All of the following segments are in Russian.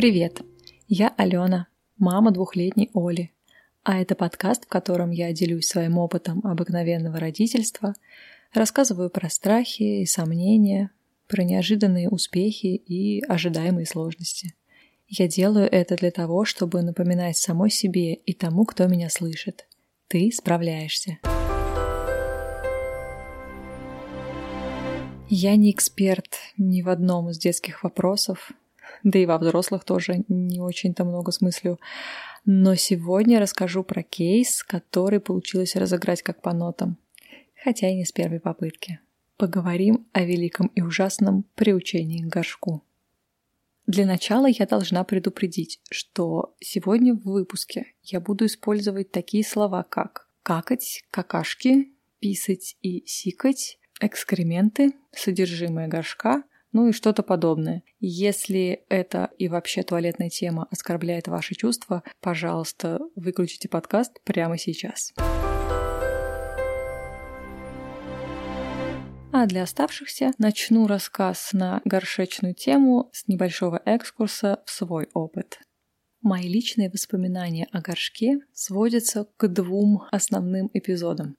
Привет! Я Алена, мама двухлетней Оли. А это подкаст, в котором я делюсь своим опытом обыкновенного родительства, рассказываю про страхи и сомнения, про неожиданные успехи и ожидаемые сложности. Я делаю это для того, чтобы напоминать самой себе и тому, кто меня слышит. Ты справляешься. Я не эксперт ни в одном из детских вопросов, да и во взрослых тоже не очень-то много смыслю. Но сегодня расскажу про кейс, который получилось разыграть как по нотам, хотя и не с первой попытки. Поговорим о великом и ужасном приучении к горшку. Для начала я должна предупредить, что сегодня в выпуске я буду использовать такие слова, как какать, какашки, писать и сикать, экскременты, содержимое горшка, ну и что-то подобное. Если это и вообще туалетная тема оскорбляет ваши чувства, пожалуйста, выключите подкаст прямо сейчас. А для оставшихся начну рассказ на горшечную тему с небольшого экскурса в свой опыт. Мои личные воспоминания о горшке сводятся к двум основным эпизодам.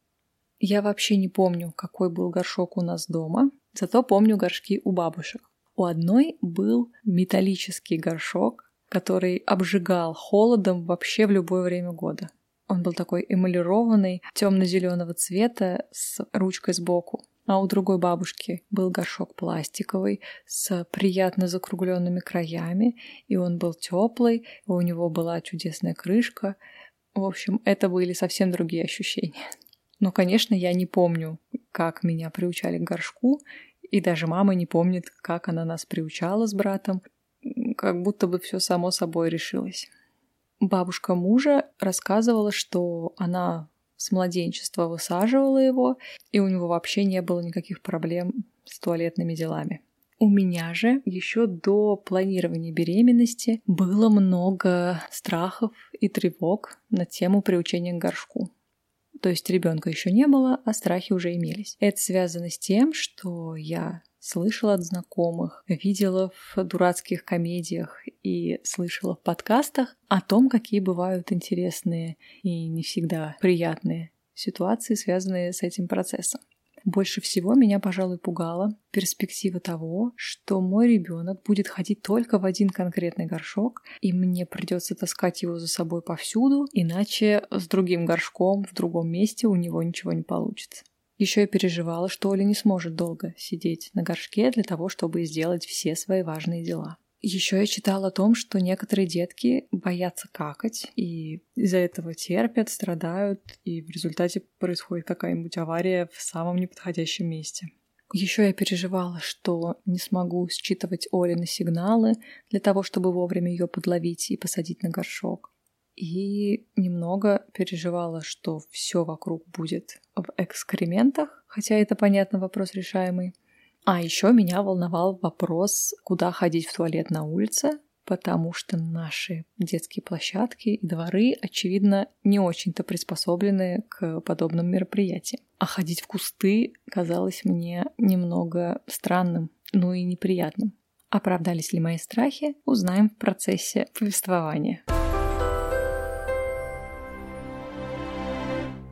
Я вообще не помню, какой был горшок у нас дома, зато помню горшки у бабушек. У одной был металлический горшок, который обжигал холодом вообще в любое время года. Он был такой эмалированный, темно-зеленого цвета, с ручкой сбоку. А у другой бабушки был горшок пластиковый с приятно закругленными краями, и он был теплый, у него была чудесная крышка. В общем, это были совсем другие ощущения. Но, конечно, я не помню, как меня приучали к горшку, и даже мама не помнит, как она нас приучала с братом, как будто бы все само собой решилось. Бабушка мужа рассказывала, что она с младенчества высаживала его, и у него вообще не было никаких проблем с туалетными делами. У меня же еще до планирования беременности было много страхов и тревог на тему приучения к горшку. То есть ребенка еще не было, а страхи уже имелись. Это связано с тем, что я слышала от знакомых, видела в дурацких комедиях и слышала в подкастах о том, какие бывают интересные и не всегда приятные ситуации, связанные с этим процессом. Больше всего меня, пожалуй, пугала перспектива того, что мой ребенок будет ходить только в один конкретный горшок, и мне придется таскать его за собой повсюду, иначе с другим горшком в другом месте у него ничего не получится. Еще я переживала, что Оля не сможет долго сидеть на горшке для того, чтобы сделать все свои важные дела. Еще я читала о том, что некоторые детки боятся какать и из-за этого терпят, страдают, и в результате происходит какая-нибудь авария в самом неподходящем месте. Еще я переживала, что не смогу считывать Оли на сигналы для того, чтобы вовремя ее подловить и посадить на горшок. И немного переживала, что все вокруг будет в экскрементах, хотя это, понятно, вопрос решаемый. А еще меня волновал вопрос, куда ходить в туалет на улице, потому что наши детские площадки и дворы, очевидно, не очень-то приспособлены к подобным мероприятиям. А ходить в кусты казалось мне немного странным, ну и неприятным. Оправдались ли мои страхи, узнаем в процессе повествования.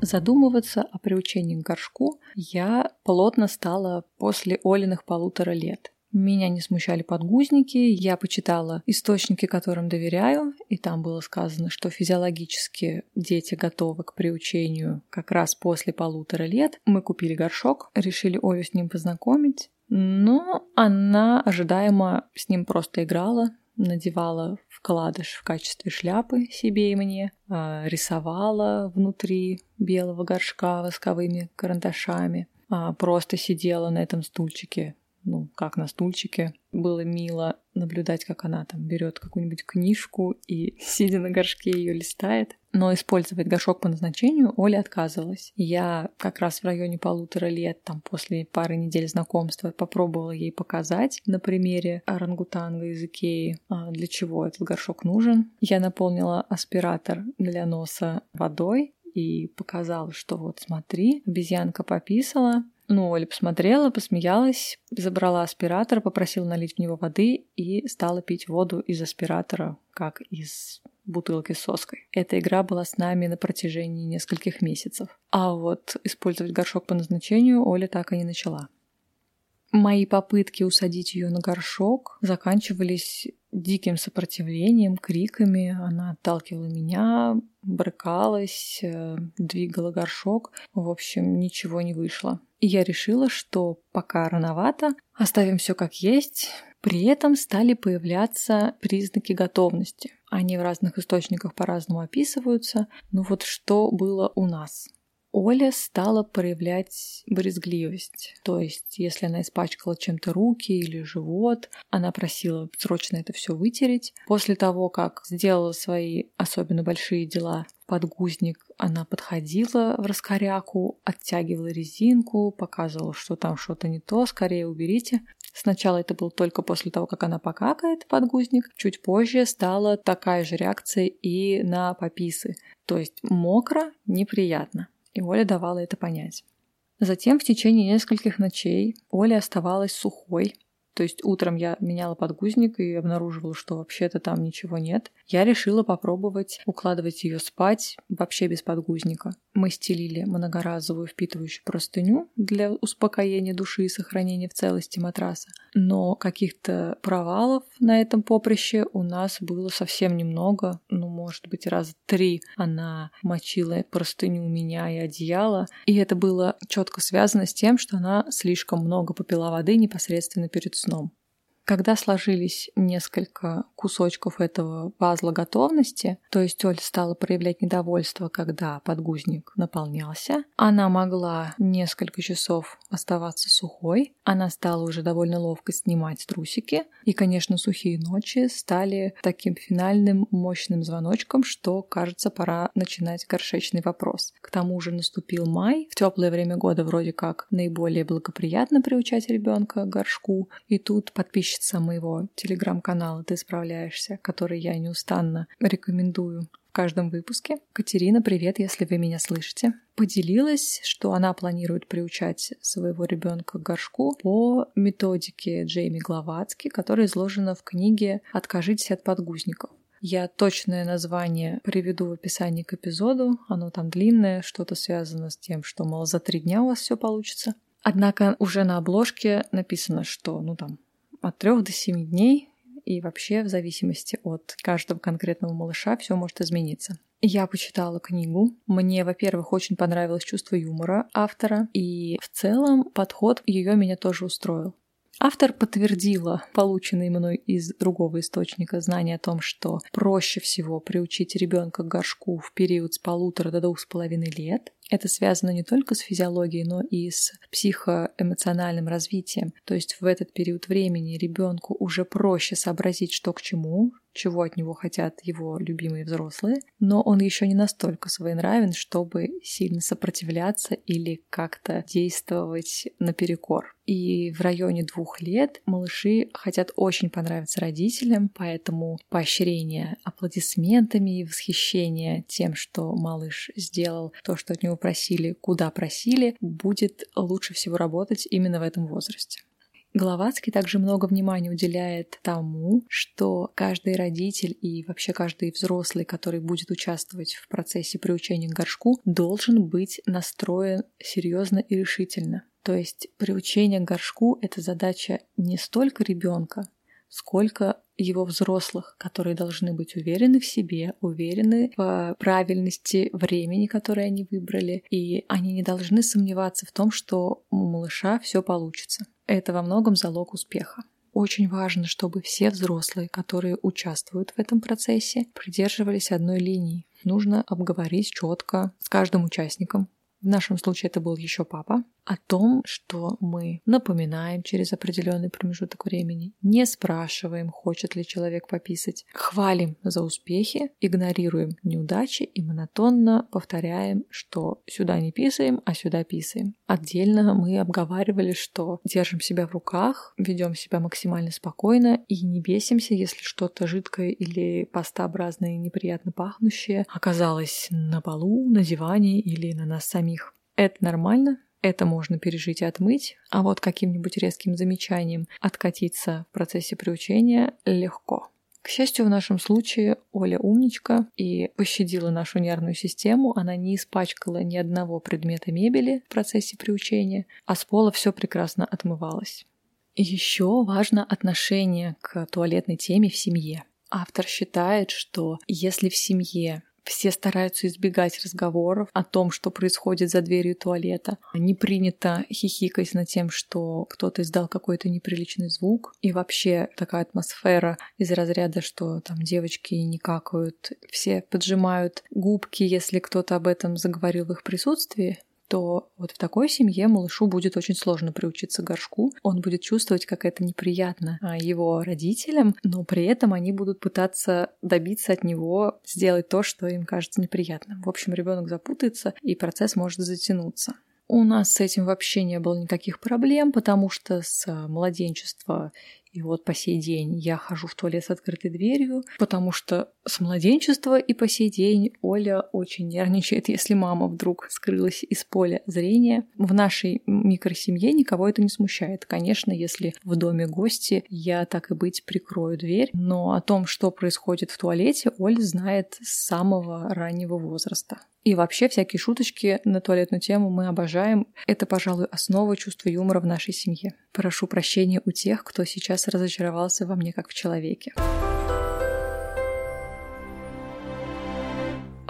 Задумываться о приучении к горшку я плотно стала после Олиных полутора лет. Меня не смущали подгузники, я почитала источники, которым доверяю, и там было сказано, что физиологически дети готовы к приучению как раз после полутора лет. Мы купили горшок, решили Олю с ним познакомить, но она ожидаемо с ним просто играла, надевала вкладыш в качестве шляпы себе и мне, а, рисовала внутри белого горшка восковыми карандашами, а, просто сидела на этом стульчике, ну, как на стульчике. Было мило наблюдать, как она там берет какую-нибудь книжку и, сидя на горшке, ее листает. Но использовать горшок по назначению Оля отказывалась. Я как раз в районе полутора лет, там после пары недель знакомства, попробовала ей показать на примере орангутанга из Икеи, а, для чего этот горшок нужен. Я наполнила аспиратор для носа водой и показала, что вот смотри, обезьянка пописала, Ну, Оля посмотрела, посмеялась, забрала аспиратор, попросила налить в него воды и стала пить воду из аспиратора, как из бутылки с соской. Эта игра была с нами на протяжении нескольких месяцев. А вот использовать горшок по назначению Оля так и не начала. Мои попытки усадить ее на горшок заканчивались диким сопротивлением, криками. Она отталкивала меня, брыкалась, э, двигала горшок. В общем, ничего не вышло. И я решила, что пока рановато, оставим все как есть. При этом стали появляться признаки готовности. Они в разных источниках по-разному описываются. Ну вот что было у нас – Оля стала проявлять брезгливость. То есть, если она испачкала чем-то руки или живот, она просила срочно это все вытереть. После того, как сделала свои особенно большие дела подгузник, она подходила в раскоряку, оттягивала резинку, показывала, что там что-то не то, скорее уберите. Сначала это было только после того, как она покакает подгузник, чуть позже стала такая же реакция и на пописы. То есть мокро, неприятно и Оля давала это понять. Затем в течение нескольких ночей Оля оставалась сухой, то есть утром я меняла подгузник и обнаруживала, что вообще-то там ничего нет. Я решила попробовать укладывать ее спать вообще без подгузника. Мы стелили многоразовую впитывающую простыню для успокоения души и сохранения в целости матраса. Но каких-то провалов на этом поприще у нас было совсем немного. Ну, может быть, раз три она мочила простыню у меня и одеяло. И это было четко связано с тем, что она слишком много попила воды непосредственно перед сном сном. Когда сложились несколько кусочков этого пазла готовности, то есть Оля стала проявлять недовольство, когда подгузник наполнялся, она могла несколько часов оставаться сухой, она стала уже довольно ловко снимать трусики, и, конечно, сухие ночи стали таким финальным мощным звоночком, что, кажется, пора начинать горшечный вопрос. К тому же наступил май, в теплое время года вроде как наиболее благоприятно приучать ребенка к горшку, и тут подписчик подписчица моего телеграм-канала «Ты справляешься», который я неустанно рекомендую в каждом выпуске. Катерина, привет, если вы меня слышите. Поделилась, что она планирует приучать своего ребенка к горшку по методике Джейми Гловацки, которая изложена в книге «Откажитесь от подгузников». Я точное название приведу в описании к эпизоду. Оно там длинное, что-то связано с тем, что, мол, за три дня у вас все получится. Однако уже на обложке написано, что, ну там, от 3 до 7 дней, и вообще в зависимости от каждого конкретного малыша все может измениться. Я почитала книгу. Мне, во-первых, очень понравилось чувство юмора автора, и в целом подход ее меня тоже устроил. Автор подтвердила полученные мной из другого источника знания о том, что проще всего приучить ребенка к горшку в период с полутора до двух с половиной лет, это связано не только с физиологией, но и с психоэмоциональным развитием. То есть в этот период времени ребенку уже проще сообразить, что к чему, чего от него хотят его любимые взрослые, но он еще не настолько своенравен, чтобы сильно сопротивляться или как-то действовать наперекор. И в районе двух лет малыши хотят очень понравиться родителям, поэтому поощрение аплодисментами и восхищение тем, что малыш сделал то, что от него просили, куда просили, будет лучше всего работать именно в этом возрасте. Гловацкий также много внимания уделяет тому, что каждый родитель и вообще каждый взрослый, который будет участвовать в процессе приучения к горшку, должен быть настроен серьезно и решительно. То есть приучение к горшку — это задача не столько ребенка, сколько его взрослых, которые должны быть уверены в себе, уверены в правильности времени, которое они выбрали, и они не должны сомневаться в том, что у малыша все получится. Это во многом залог успеха. Очень важно, чтобы все взрослые, которые участвуют в этом процессе, придерживались одной линии. Нужно обговорить четко с каждым участником. В нашем случае это был еще папа, о том, что мы напоминаем через определенный промежуток времени, не спрашиваем, хочет ли человек пописать, хвалим за успехи, игнорируем неудачи и монотонно повторяем, что сюда не писаем, а сюда писаем. Отдельно мы обговаривали, что держим себя в руках, ведем себя максимально спокойно и не бесимся, если что-то жидкое или пастообразное и неприятно пахнущее оказалось на полу, на диване или на нас самих. Это нормально, это можно пережить и отмыть, а вот каким-нибудь резким замечанием откатиться в процессе приучения легко. К счастью, в нашем случае Оля умничка и пощадила нашу нервную систему. Она не испачкала ни одного предмета мебели в процессе приучения, а с пола все прекрасно отмывалось. Еще важно отношение к туалетной теме в семье. Автор считает, что если в семье все стараются избегать разговоров о том, что происходит за дверью туалета. Не принято хихикать над тем, что кто-то издал какой-то неприличный звук. И вообще такая атмосфера из разряда, что там девочки не какают, все поджимают губки, если кто-то об этом заговорил в их присутствии то вот в такой семье малышу будет очень сложно приучиться горшку. Он будет чувствовать, как это неприятно а, его родителям, но при этом они будут пытаться добиться от него сделать то, что им кажется неприятным. В общем, ребенок запутается, и процесс может затянуться. У нас с этим вообще не было никаких проблем, потому что с младенчества и вот по сей день я хожу в туалет с открытой дверью, потому что с младенчества и по сей день Оля очень нервничает, если мама вдруг скрылась из поля зрения. В нашей микросемье никого это не смущает. Конечно, если в доме гости, я так и быть прикрою дверь, но о том, что происходит в туалете, Оля знает с самого раннего возраста. И вообще всякие шуточки на туалетную тему мы обожаем. Это, пожалуй, основа чувства юмора в нашей семье. Прошу прощения у тех, кто сейчас разочаровался во мне как в человеке.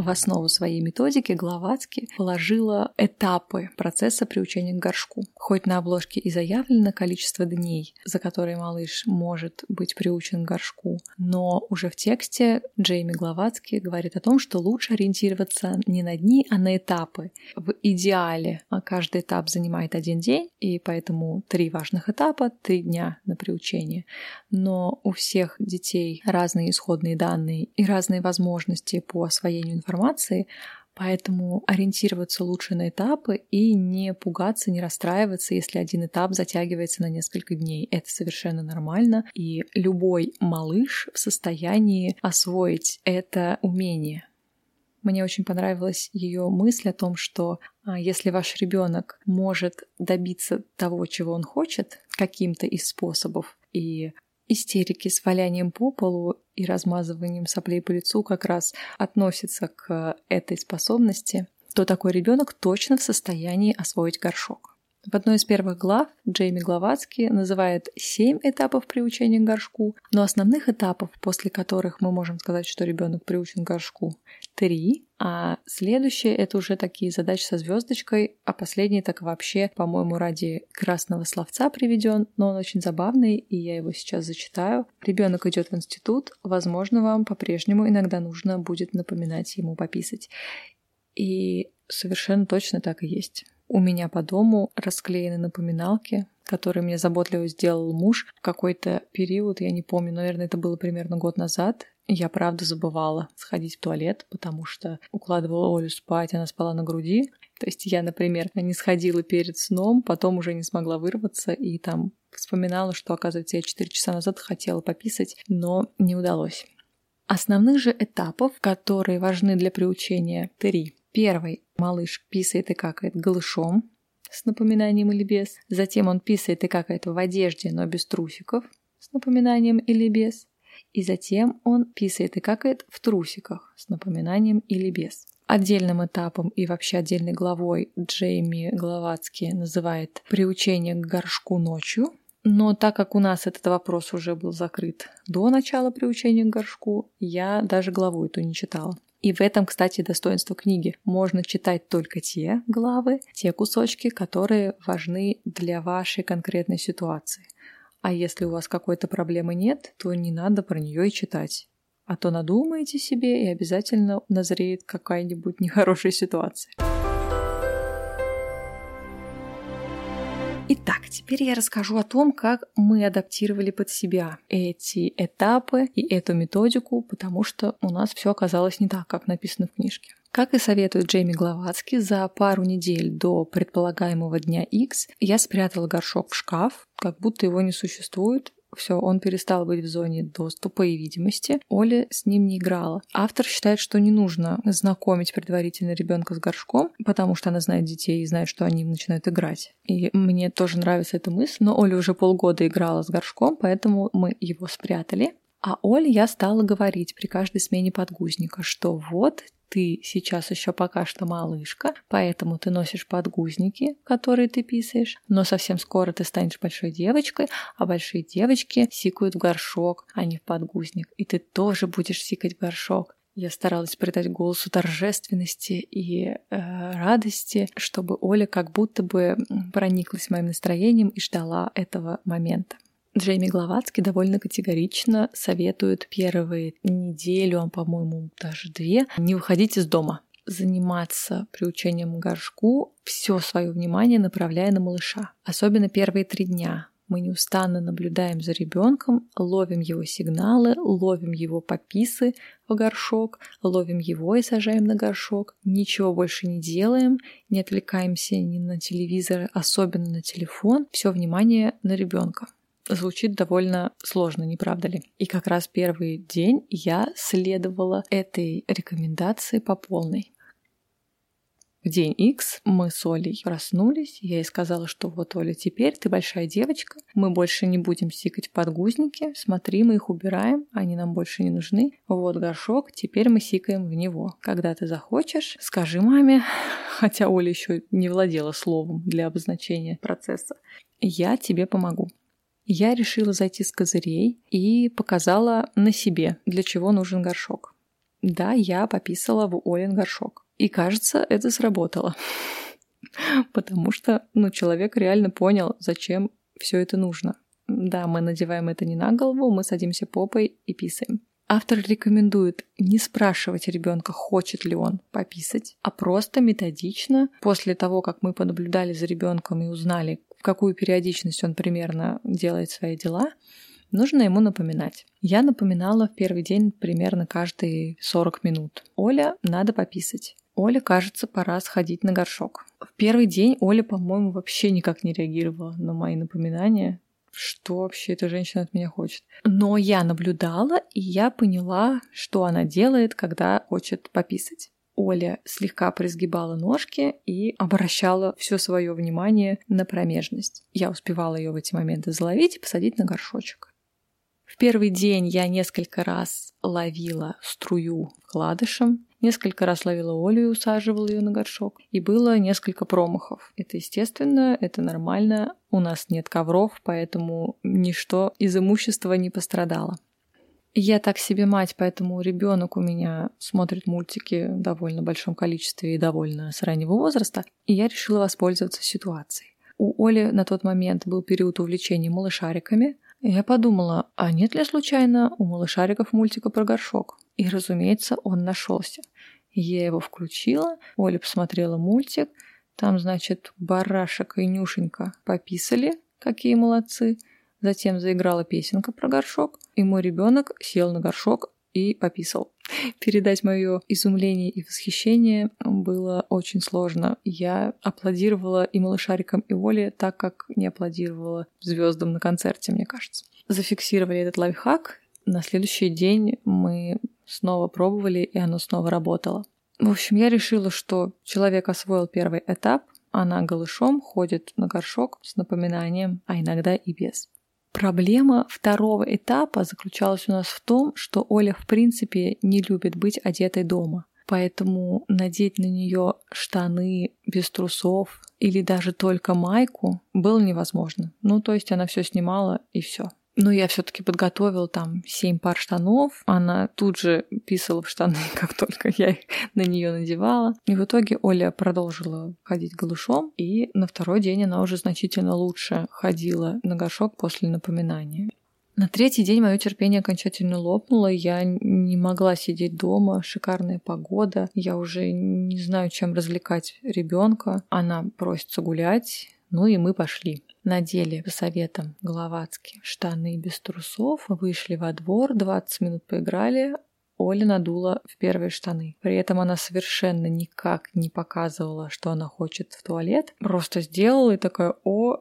В основу своей методики Гловацкий положила этапы процесса приучения к горшку. Хоть на обложке и заявлено количество дней, за которые малыш может быть приучен к горшку, но уже в тексте Джейми Гловацкий говорит о том, что лучше ориентироваться не на дни, а на этапы. В идеале каждый этап занимает один день, и поэтому три важных этапа, три дня на приучение. Но у всех детей разные исходные данные и разные возможности по освоению информации информации, Поэтому ориентироваться лучше на этапы и не пугаться, не расстраиваться, если один этап затягивается на несколько дней. Это совершенно нормально, и любой малыш в состоянии освоить это умение. Мне очень понравилась ее мысль о том, что а, если ваш ребенок может добиться того, чего он хочет, каким-то из способов, и истерики с валянием по полу и размазыванием соплей по лицу как раз относятся к этой способности, то такой ребенок точно в состоянии освоить горшок. В одной из первых глав Джейми Гловацкий называет семь этапов приучения к горшку, но основных этапов, после которых мы можем сказать, что ребенок приучен к горшку, три, а следующие это уже такие задачи со звездочкой, а последний так вообще, по-моему, ради красного словца приведен, но он очень забавный, и я его сейчас зачитаю. Ребенок идет в институт, возможно, вам по-прежнему иногда нужно будет напоминать ему пописать. И совершенно точно так и есть. У меня по дому расклеены напоминалки, которые мне заботливо сделал муж в какой-то период, я не помню, наверное, это было примерно год назад. Я правда забывала сходить в туалет, потому что укладывала Олю спать, она спала на груди. То есть я, например, не сходила перед сном, потом уже не смогла вырваться и там вспоминала, что, оказывается, я 4 часа назад хотела пописать, но не удалось. Основных же этапов, которые важны для приучения, три. Первый. Малыш писает и какает голышом с напоминанием или без. Затем он писает и какает в одежде, но без трусиков с напоминанием или без. И затем он писает и какает в трусиках с напоминанием или без. Отдельным этапом и вообще отдельной главой Джейми Гловацкий называет приучение к горшку ночью. Но так как у нас этот вопрос уже был закрыт до начала приучения к горшку, я даже главу эту не читала. И в этом, кстати, достоинство книги. Можно читать только те главы, те кусочки, которые важны для вашей конкретной ситуации. А если у вас какой-то проблемы нет, то не надо про нее и читать. А то надумаете себе и обязательно назреет какая-нибудь нехорошая ситуация. Итак, теперь я расскажу о том, как мы адаптировали под себя эти этапы и эту методику, потому что у нас все оказалось не так, как написано в книжке. Как и советует Джейми Гловацкий, за пару недель до предполагаемого дня X я спрятала горшок в шкаф, как будто его не существует, все, он перестал быть в зоне доступа и видимости. Оля с ним не играла. Автор считает, что не нужно знакомить предварительно ребенка с горшком, потому что она знает детей и знает, что они начинают играть. И мне тоже нравится эта мысль, но Оля уже полгода играла с горшком, поэтому мы его спрятали. А Оле я стала говорить при каждой смене подгузника, что вот ты сейчас еще пока что малышка, поэтому ты носишь подгузники, которые ты писаешь, но совсем скоро ты станешь большой девочкой, а большие девочки сикают в горшок, а не в подгузник, и ты тоже будешь сикать в горшок. Я старалась придать голосу торжественности и э, радости, чтобы Оля как будто бы прониклась моим настроением и ждала этого момента. Джейми Гловацкий довольно категорично советует первые неделю, а, по-моему, даже две, не выходить из дома заниматься приучением горшку, все свое внимание направляя на малыша. Особенно первые три дня. Мы неустанно наблюдаем за ребенком, ловим его сигналы, ловим его пописы в горшок, ловим его и сажаем на горшок. Ничего больше не делаем, не отвлекаемся ни на телевизор, особенно на телефон. Все внимание на ребенка звучит довольно сложно, не правда ли? И как раз первый день я следовала этой рекомендации по полной. В день X мы с Олей проснулись, я ей сказала, что вот, Оля, теперь ты большая девочка, мы больше не будем сикать подгузники, смотри, мы их убираем, они нам больше не нужны. Вот горшок, теперь мы сикаем в него. Когда ты захочешь, скажи маме, хотя Оля еще не владела словом для обозначения процесса, я тебе помогу я решила зайти с козырей и показала на себе, для чего нужен горшок. Да, я пописала в Олен горшок. И кажется, это сработало. Потому что ну, человек реально понял, зачем все это нужно. Да, мы надеваем это не на голову, мы садимся попой и писаем. Автор рекомендует не спрашивать ребенка, хочет ли он пописать, а просто методично, после того, как мы понаблюдали за ребенком и узнали, в какую периодичность он примерно делает свои дела, нужно ему напоминать. Я напоминала в первый день примерно каждые 40 минут. Оля, надо пописать. Оля, кажется, пора сходить на горшок. В первый день Оля, по-моему, вообще никак не реагировала на мои напоминания. Что вообще эта женщина от меня хочет? Но я наблюдала, и я поняла, что она делает, когда хочет пописать. Оля слегка призгибала ножки и обращала все свое внимание на промежность. Я успевала ее в эти моменты заловить и посадить на горшочек. В первый день я несколько раз ловила струю кладышем, несколько раз ловила Олю и усаживала ее на горшок. И было несколько промахов. Это естественно, это нормально. У нас нет ковров, поэтому ничто из имущества не пострадало. Я так себе мать, поэтому ребенок у меня смотрит мультики в довольно большом количестве и довольно с раннего возраста, и я решила воспользоваться ситуацией. У Оли на тот момент был период увлечения малышариками, я подумала, а нет ли случайно у малышариков мультика про горшок? И, разумеется, он нашелся. Я его включила, Оля посмотрела мультик, там, значит, барашек и Нюшенька пописали, какие молодцы – Затем заиграла песенка про горшок, и мой ребенок сел на горшок и пописал. Передать мое изумление и восхищение было очень сложно. Я аплодировала и малышарикам, и Оле так, как не аплодировала звездам на концерте, мне кажется. Зафиксировали этот лайфхак. На следующий день мы снова пробовали, и оно снова работало. В общем, я решила, что человек освоил первый этап, она голышом ходит на горшок с напоминанием, а иногда и без. Проблема второго этапа заключалась у нас в том, что Оля в принципе не любит быть одетой дома. Поэтому надеть на нее штаны без трусов или даже только майку было невозможно. Ну, то есть она все снимала и все. Но я все-таки подготовила там семь пар штанов. Она тут же писала в штаны, как только я их на нее надевала. И в итоге Оля продолжила ходить голышом, и на второй день она уже значительно лучше ходила на горшок после напоминания. На третий день мое терпение окончательно лопнуло, я не могла сидеть дома, шикарная погода, я уже не знаю, чем развлекать ребенка. Она просится гулять, ну и мы пошли. Надели по советам Гловацки штаны без трусов, вышли во двор, 20 минут поиграли, Оля надула в первые штаны. При этом она совершенно никак не показывала, что она хочет в туалет. Просто сделала и такая, о,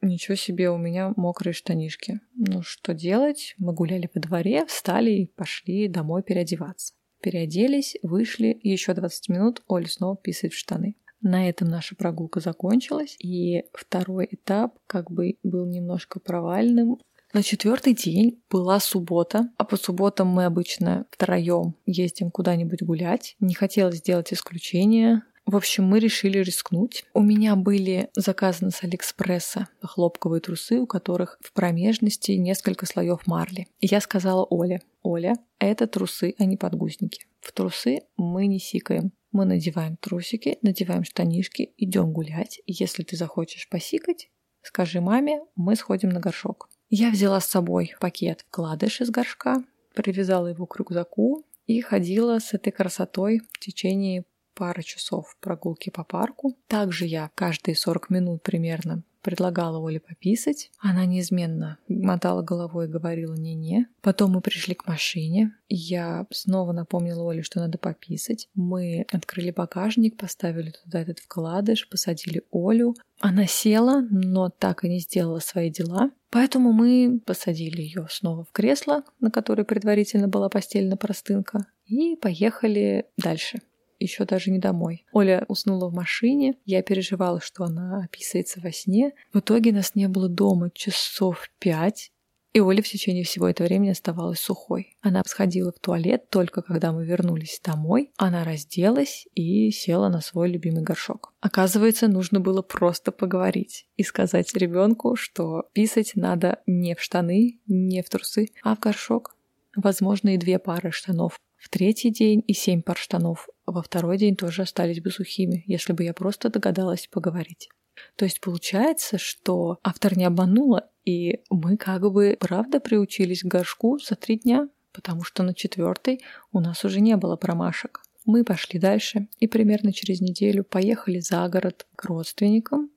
ничего себе, у меня мокрые штанишки. Ну что делать? Мы гуляли во дворе, встали и пошли домой переодеваться. Переоделись, вышли, еще 20 минут Оля снова писает в штаны. На этом наша прогулка закончилась, и второй этап как бы был немножко провальным. На четвертый день была суббота, а по субботам мы обычно втроем ездим куда-нибудь гулять. Не хотелось сделать исключение. В общем, мы решили рискнуть. У меня были заказаны с Алиэкспресса хлопковые трусы, у которых в промежности несколько слоев марли. И я сказала Оле, Оля, это трусы, а не подгузники. В трусы мы не сикаем. Мы надеваем трусики, надеваем штанишки, идем гулять. Если ты захочешь посикать, скажи маме, мы сходим на горшок. Я взяла с собой пакет вкладыш из горшка, привязала его к рюкзаку и ходила с этой красотой в течение пары часов прогулки по парку. Также я каждые 40 минут примерно предлагала Оле пописать. Она неизменно мотала головой и говорила «не-не». Потом мы пришли к машине. Я снова напомнила Оле, что надо пописать. Мы открыли багажник, поставили туда этот вкладыш, посадили Олю. Она села, но так и не сделала свои дела. Поэтому мы посадили ее снова в кресло, на которое предварительно была постелена простынка, и поехали дальше еще даже не домой. Оля уснула в машине, я переживала, что она описывается во сне. В итоге нас не было дома часов пять, и Оля в течение всего этого времени оставалась сухой. Она сходила в туалет только когда мы вернулись домой. Она разделась и села на свой любимый горшок. Оказывается, нужно было просто поговорить и сказать ребенку, что писать надо не в штаны, не в трусы, а в горшок. Возможно, и две пары штанов в третий день и семь пар штанов. Во второй день тоже остались бы сухими, если бы я просто догадалась поговорить. То есть получается, что автор не обманула, и мы как бы правда приучились к горшку за три дня, потому что на четвертый у нас уже не было промашек. Мы пошли дальше и примерно через неделю поехали за город к родственникам.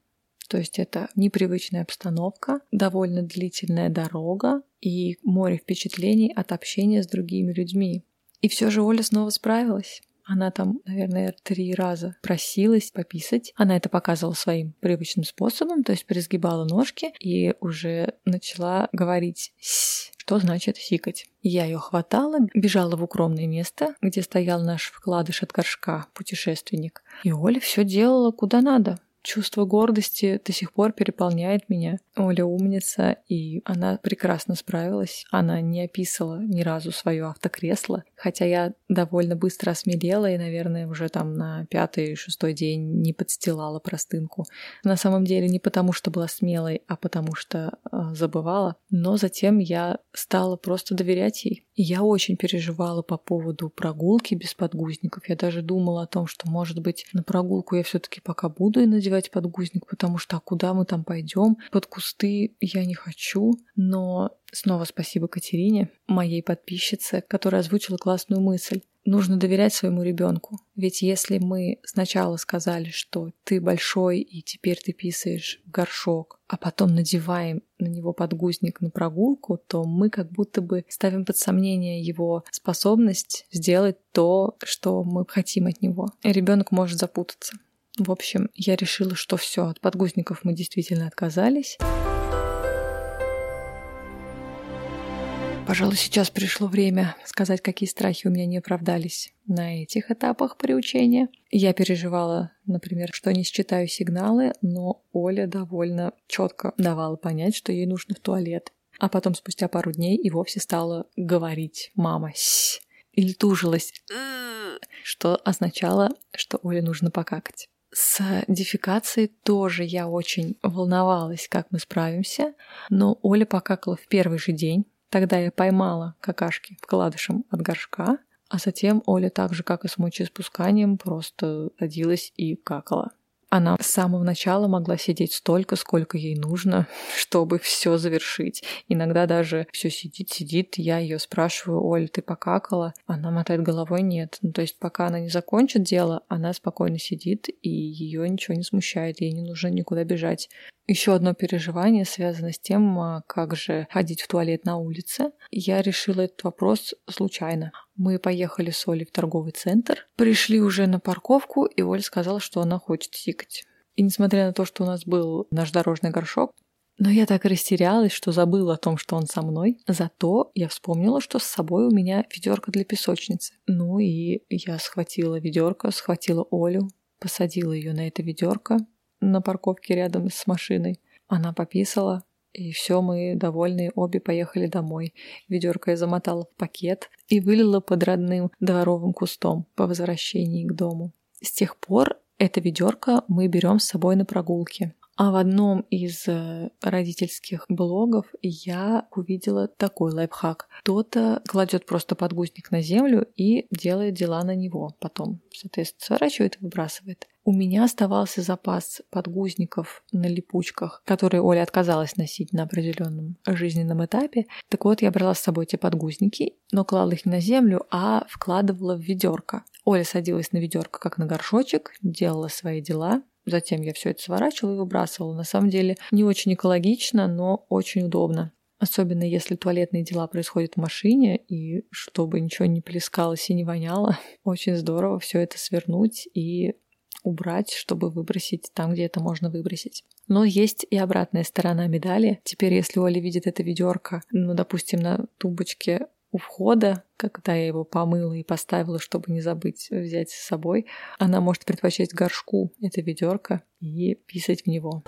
То есть это непривычная обстановка, довольно длительная дорога и море впечатлений от общения с другими людьми. И все же Оля снова справилась. Она там, наверное, три раза просилась пописать. Она это показывала своим привычным способом, то есть призгибала ножки и уже начала говорить что значит сикать. Я ее хватала, бежала в укромное место, где стоял наш вкладыш от горшка, путешественник. И Оля все делала куда надо чувство гордости до сих пор переполняет меня. Оля умница, и она прекрасно справилась. Она не описала ни разу свое автокресло, хотя я довольно быстро осмелела и, наверное, уже там на пятый-шестой день не подстилала простынку. На самом деле не потому, что была смелой, а потому что э, забывала. Но затем я стала просто доверять ей. И я очень переживала по поводу прогулки без подгузников. Я даже думала о том, что, может быть, на прогулку я все-таки пока буду и надевать подгузник, потому что а куда мы там пойдем? Под кусты я не хочу. Но снова спасибо Катерине, моей подписчице, которая озвучила классную мысль нужно доверять своему ребенку. Ведь если мы сначала сказали, что ты большой и теперь ты писаешь в горшок, а потом надеваем на него подгузник на прогулку, то мы как будто бы ставим под сомнение его способность сделать то, что мы хотим от него. Ребенок может запутаться. В общем, я решила, что все, от подгузников мы действительно отказались. Пожалуй, сейчас пришло время сказать, какие страхи у меня не оправдались на этих этапах приучения. Я переживала, например, что не считаю сигналы, но Оля довольно четко давала понять, что ей нужно в туалет. А потом спустя пару дней и вовсе стала говорить «мама, сь!» или тужилась, что означало, что Оле нужно покакать. С дефикацией тоже я очень волновалась, как мы справимся, но Оля покакала в первый же день, Тогда я поймала какашки вкладышем от горшка, а затем Оля так же, как и с мочеиспусканием, просто садилась и какала. Она с самого начала могла сидеть столько, сколько ей нужно, чтобы все завершить. Иногда даже все сидит, сидит, я ее спрашиваю, Оль, ты покакала? Она мотает головой, нет. Ну, то есть пока она не закончит дело, она спокойно сидит, и ее ничего не смущает, ей не нужно никуда бежать. Еще одно переживание связано с тем, а, как же ходить в туалет на улице. Я решила этот вопрос случайно. Мы поехали с Олей в торговый центр, пришли уже на парковку, и Оля сказала, что она хочет сикать. И несмотря на то, что у нас был наш дорожный горшок, Но я так растерялась, что забыла о том, что он со мной. Зато я вспомнила, что с собой у меня ведерко для песочницы. Ну и я схватила ведерко, схватила Олю, посадила ее на это ведерко на парковке рядом с машиной. Она пописала, и все, мы довольные, обе поехали домой. Ведерко я замотала в пакет и вылила под родным дворовым кустом по возвращении к дому. С тех пор это ведерко мы берем с собой на прогулки. А в одном из э, родительских блогов я увидела такой лайфхак. Кто-то кладет просто подгузник на землю и делает дела на него потом. Соответственно, сворачивает и выбрасывает. У меня оставался запас подгузников на липучках, которые Оля отказалась носить на определенном жизненном этапе. Так вот, я брала с собой эти подгузники, но клала их не на землю, а вкладывала в ведерко. Оля садилась на ведерко, как на горшочек, делала свои дела, Затем я все это сворачивала и выбрасывала. На самом деле не очень экологично, но очень удобно. Особенно если туалетные дела происходят в машине, и чтобы ничего не плескалось и не воняло, очень здорово все это свернуть и убрать, чтобы выбросить там, где это можно выбросить. Но есть и обратная сторона медали. Теперь, если Оля видит это ведерко, ну, допустим, на тумбочке у входа, когда я его помыла и поставила, чтобы не забыть взять с собой, она может предпочесть горшку это ведерко и писать в него.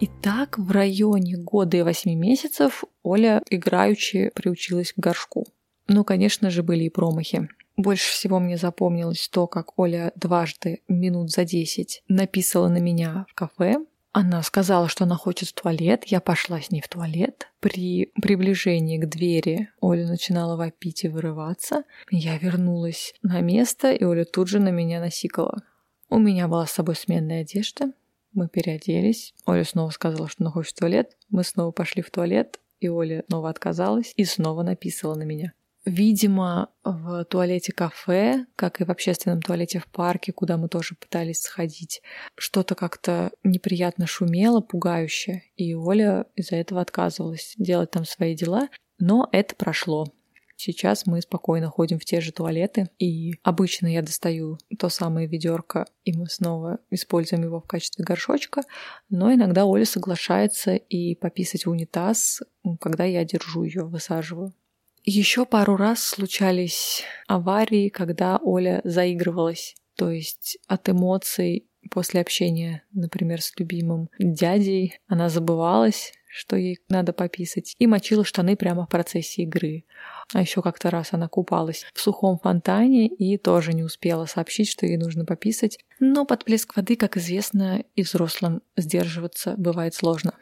И так в районе года и восьми месяцев Оля играючи приучилась к горшку. Но, конечно же, были и промахи. Больше всего мне запомнилось то, как Оля дважды минут за десять написала на меня в кафе, она сказала, что она хочет в туалет. Я пошла с ней в туалет. При приближении к двери Оля начинала вопить и вырываться. Я вернулась на место, и Оля тут же на меня насикала. У меня была с собой сменная одежда. Мы переоделись. Оля снова сказала, что она хочет в туалет. Мы снова пошли в туалет, и Оля снова отказалась и снова написала на меня. Видимо, в туалете кафе, как и в общественном туалете в парке, куда мы тоже пытались сходить, что-то как-то неприятно шумело, пугающе, и Оля из-за этого отказывалась делать там свои дела, но это прошло. Сейчас мы спокойно ходим в те же туалеты, и обычно я достаю то самое ведерко, и мы снова используем его в качестве горшочка, но иногда Оля соглашается и пописать в унитаз, когда я держу ее, высаживаю. Еще пару раз случались аварии, когда Оля заигрывалась. То есть от эмоций после общения, например, с любимым дядей, она забывалась, что ей надо пописать, и мочила штаны прямо в процессе игры. А еще как-то раз она купалась в сухом фонтане и тоже не успела сообщить, что ей нужно пописать. Но под плеск воды, как известно, и взрослым сдерживаться бывает сложно.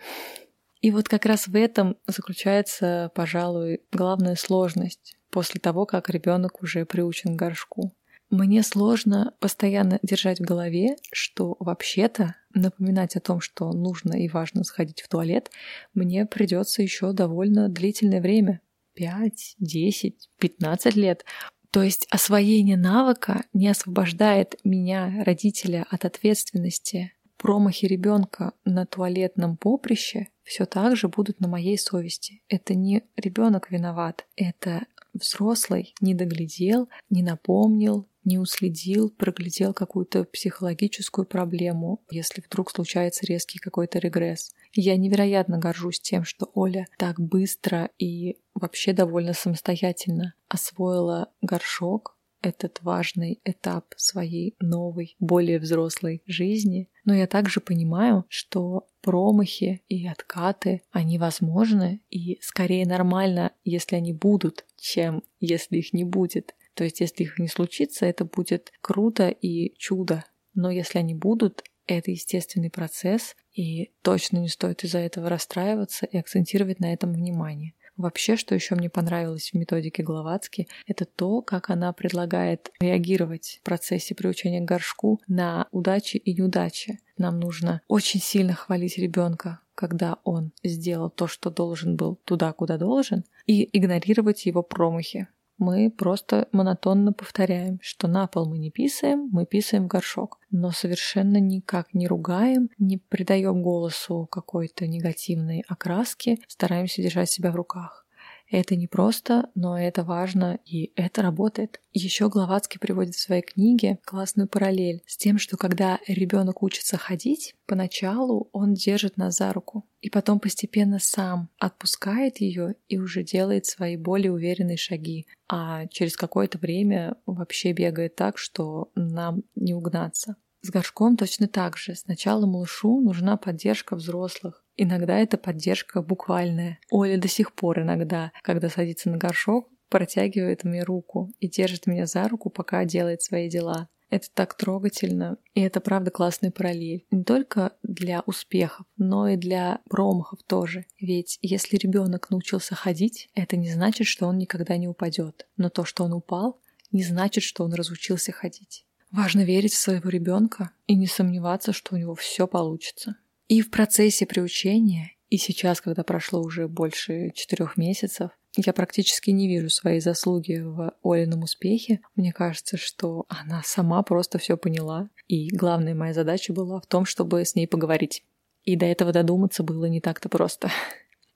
И вот как раз в этом заключается, пожалуй, главная сложность после того, как ребенок уже приучен к горшку. Мне сложно постоянно держать в голове, что вообще-то напоминать о том, что нужно и важно сходить в туалет, мне придется еще довольно длительное время. 5, 10, 15 лет. То есть освоение навыка не освобождает меня, родителя, от ответственности. Промахи ребенка на туалетном поприще все так же будут на моей совести. Это не ребенок виноват, это взрослый не доглядел, не напомнил, не уследил, проглядел какую-то психологическую проблему, если вдруг случается резкий какой-то регресс. Я невероятно горжусь тем, что Оля так быстро и вообще довольно самостоятельно освоила горшок, этот важный этап своей новой, более взрослой жизни. Но я также понимаю, что промахи и откаты, они возможны и скорее нормально, если они будут, чем если их не будет. То есть, если их не случится, это будет круто и чудо. Но если они будут, это естественный процесс, и точно не стоит из-за этого расстраиваться и акцентировать на этом внимание. Вообще, что еще мне понравилось в методике Гловацки, это то, как она предлагает реагировать в процессе приучения к горшку на удачи и неудачи. Нам нужно очень сильно хвалить ребенка, когда он сделал то, что должен был туда, куда должен, и игнорировать его промахи. Мы просто монотонно повторяем, что на пол мы не писаем, мы писаем в горшок. Но совершенно никак не ругаем, не придаем голосу какой-то негативной окраски, стараемся держать себя в руках. Это не просто, но это важно, и это работает. Еще Гловацкий приводит в своей книге классную параллель с тем, что когда ребенок учится ходить, поначалу он держит нас за руку, и потом постепенно сам отпускает ее и уже делает свои более уверенные шаги, а через какое-то время вообще бегает так, что нам не угнаться. С горшком точно так же. Сначала малышу нужна поддержка взрослых. Иногда это поддержка буквальная. Оля до сих пор иногда, когда садится на горшок, протягивает мне руку и держит меня за руку, пока делает свои дела. Это так трогательно, и это правда классный параллель. Не только для успехов, но и для промахов тоже. Ведь если ребенок научился ходить, это не значит, что он никогда не упадет. Но то, что он упал, не значит, что он разучился ходить. Важно верить в своего ребенка и не сомневаться, что у него все получится. И в процессе приучения, и сейчас, когда прошло уже больше четырех месяцев, я практически не вижу своей заслуги в Олином успехе. Мне кажется, что она сама просто все поняла. И главная моя задача была в том, чтобы с ней поговорить. И до этого додуматься было не так-то просто.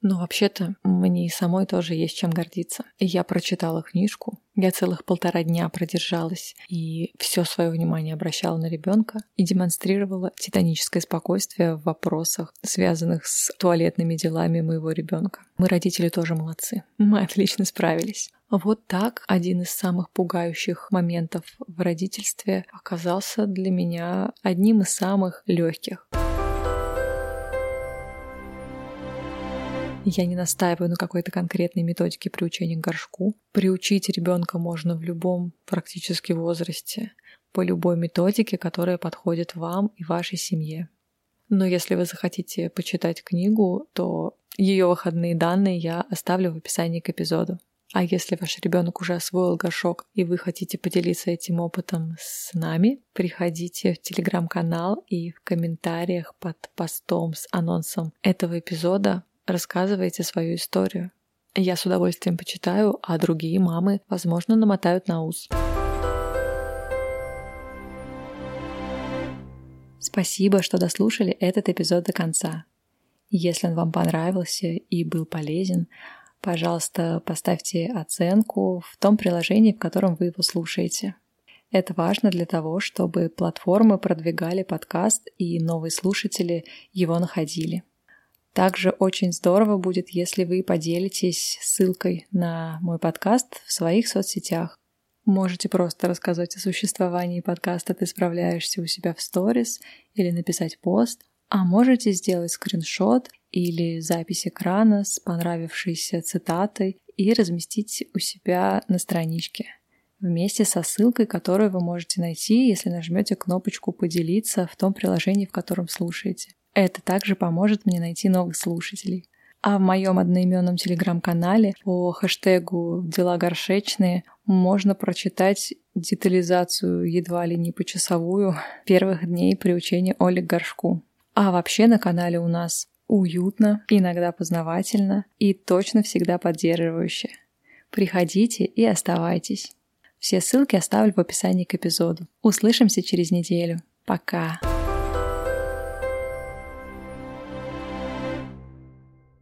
Но вообще-то мне и самой тоже есть чем гордиться. Я прочитала книжку, я целых полтора дня продержалась и все свое внимание обращала на ребенка и демонстрировала титаническое спокойствие в вопросах, связанных с туалетными делами моего ребенка. Мы, родители, тоже молодцы. Мы отлично справились. Вот так один из самых пугающих моментов в родительстве оказался для меня одним из самых легких. Я не настаиваю на какой-то конкретной методике приучения к горшку. Приучить ребенка можно в любом практически возрасте, по любой методике, которая подходит вам и вашей семье. Но если вы захотите почитать книгу, то ее выходные данные я оставлю в описании к эпизоду. А если ваш ребенок уже освоил горшок и вы хотите поделиться этим опытом с нами, приходите в телеграм-канал и в комментариях под постом с анонсом этого эпизода рассказывайте свою историю. Я с удовольствием почитаю, а другие мамы, возможно, намотают на ус. Спасибо, что дослушали этот эпизод до конца. Если он вам понравился и был полезен, пожалуйста, поставьте оценку в том приложении, в котором вы его слушаете. Это важно для того, чтобы платформы продвигали подкаст и новые слушатели его находили. Также очень здорово будет, если вы поделитесь ссылкой на мой подкаст в своих соцсетях. Можете просто рассказать о существовании подкаста «Ты справляешься» у себя в сторис или написать пост, а можете сделать скриншот или запись экрана с понравившейся цитатой и разместить у себя на страничке вместе со ссылкой, которую вы можете найти, если нажмете кнопочку «Поделиться» в том приложении, в котором слушаете. Это также поможет мне найти новых слушателей. А в моем одноименном телеграм-канале по хэштегу «Дела горшечные» можно прочитать детализацию едва ли не почасовую первых дней приучения Оли к горшку. А вообще на канале у нас уютно, иногда познавательно и точно всегда поддерживающе. Приходите и оставайтесь. Все ссылки оставлю в описании к эпизоду. Услышимся через неделю. Пока!